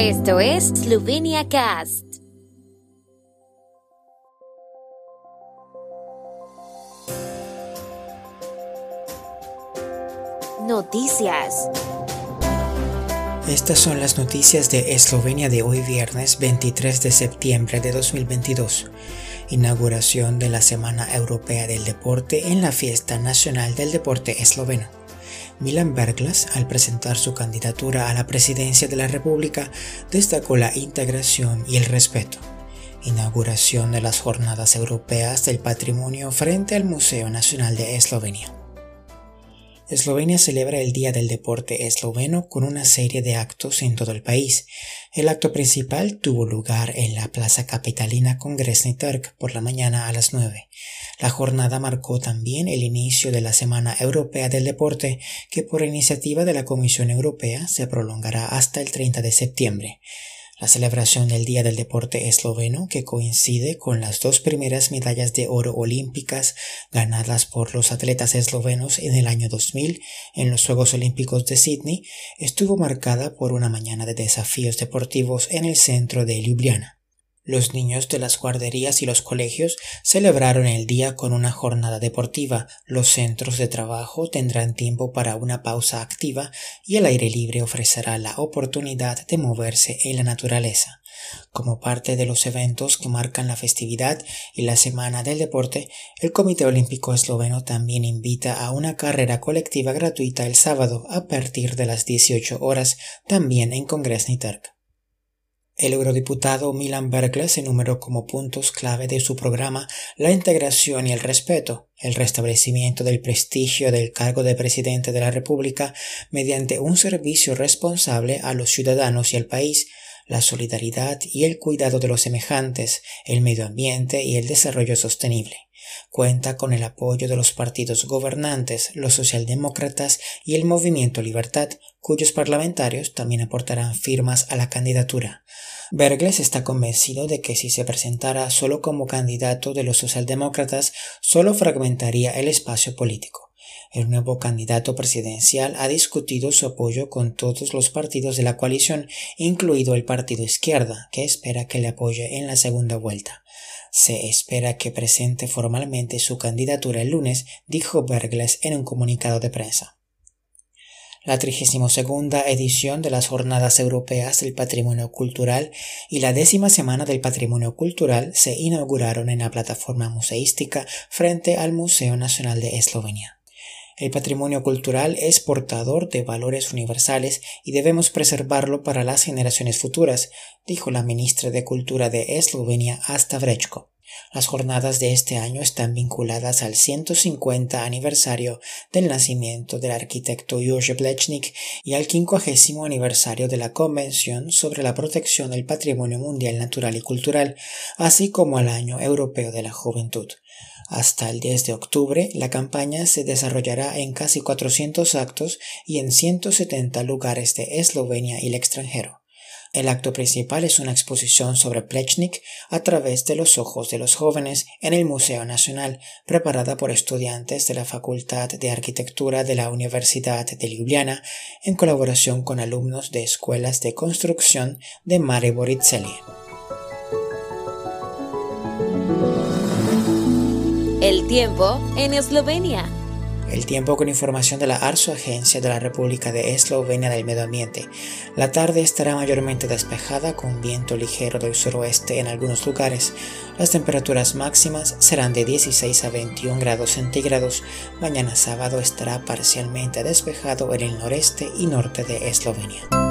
Esto es Slovenia Cast. Noticias. Estas son las noticias de Eslovenia de hoy viernes 23 de septiembre de 2022. Inauguración de la Semana Europea del Deporte en la Fiesta Nacional del Deporte Esloveno. Milan Berglas, al presentar su candidatura a la presidencia de la República, destacó la integración y el respeto. Inauguración de las Jornadas Europeas del Patrimonio frente al Museo Nacional de Eslovenia. Eslovenia celebra el Día del Deporte Esloveno con una serie de actos en todo el país. El acto principal tuvo lugar en la Plaza Capitalina Kongresni Trg por la mañana a las 9. La jornada marcó también el inicio de la Semana Europea del Deporte, que por iniciativa de la Comisión Europea se prolongará hasta el 30 de septiembre. La celebración del Día del Deporte Esloveno, que coincide con las dos primeras medallas de oro olímpicas ganadas por los atletas eslovenos en el año 2000 en los Juegos Olímpicos de Sydney, estuvo marcada por una mañana de desafíos deportivos en el centro de Ljubljana. Los niños de las guarderías y los colegios celebraron el día con una jornada deportiva, los centros de trabajo tendrán tiempo para una pausa activa y el aire libre ofrecerá la oportunidad de moverse en la naturaleza. Como parte de los eventos que marcan la festividad y la Semana del Deporte, el Comité Olímpico Esloveno también invita a una carrera colectiva gratuita el sábado a partir de las 18 horas, también en Congresni Trg. El eurodiputado Milan Bergles enumeró como puntos clave de su programa la integración y el respeto, el restablecimiento del prestigio del cargo de presidente de la República mediante un servicio responsable a los ciudadanos y al país, la solidaridad y el cuidado de los semejantes, el medio ambiente y el desarrollo sostenible. Cuenta con el apoyo de los partidos gobernantes, los socialdemócratas y el Movimiento Libertad, cuyos parlamentarios también aportarán firmas a la candidatura. Bergles está convencido de que si se presentara solo como candidato de los socialdemócratas, solo fragmentaría el espacio político. El nuevo candidato presidencial ha discutido su apoyo con todos los partidos de la coalición, incluido el Partido Izquierda, que espera que le apoye en la segunda vuelta. Se espera que presente formalmente su candidatura el lunes, dijo Bergles en un comunicado de prensa. La 32 edición de las Jornadas Europeas del Patrimonio Cultural y la décima Semana del Patrimonio Cultural se inauguraron en la plataforma museística frente al Museo Nacional de Eslovenia. El patrimonio cultural es portador de valores universales y debemos preservarlo para las generaciones futuras, dijo la ministra de Cultura de Eslovenia, Asta Vrečko. Las jornadas de este año están vinculadas al 150 aniversario del nacimiento del arquitecto Jože Plečnik y al 50 aniversario de la Convención sobre la protección del patrimonio mundial natural y cultural, así como al Año Europeo de la Juventud. Hasta el 10 de octubre, la campaña se desarrollará en casi 400 actos y en 170 lugares de Eslovenia y el extranjero. El acto principal es una exposición sobre Plechnik a través de los ojos de los jóvenes en el Museo Nacional, preparada por estudiantes de la Facultad de Arquitectura de la Universidad de Ljubljana en colaboración con alumnos de escuelas de construcción de Maribor y El tiempo en Eslovenia. El tiempo con información de la ARSO, Agencia de la República de Eslovenia del Medio Ambiente. La tarde estará mayormente despejada con viento ligero del suroeste en algunos lugares. Las temperaturas máximas serán de 16 a 21 grados centígrados. Mañana sábado estará parcialmente despejado en el noreste y norte de Eslovenia.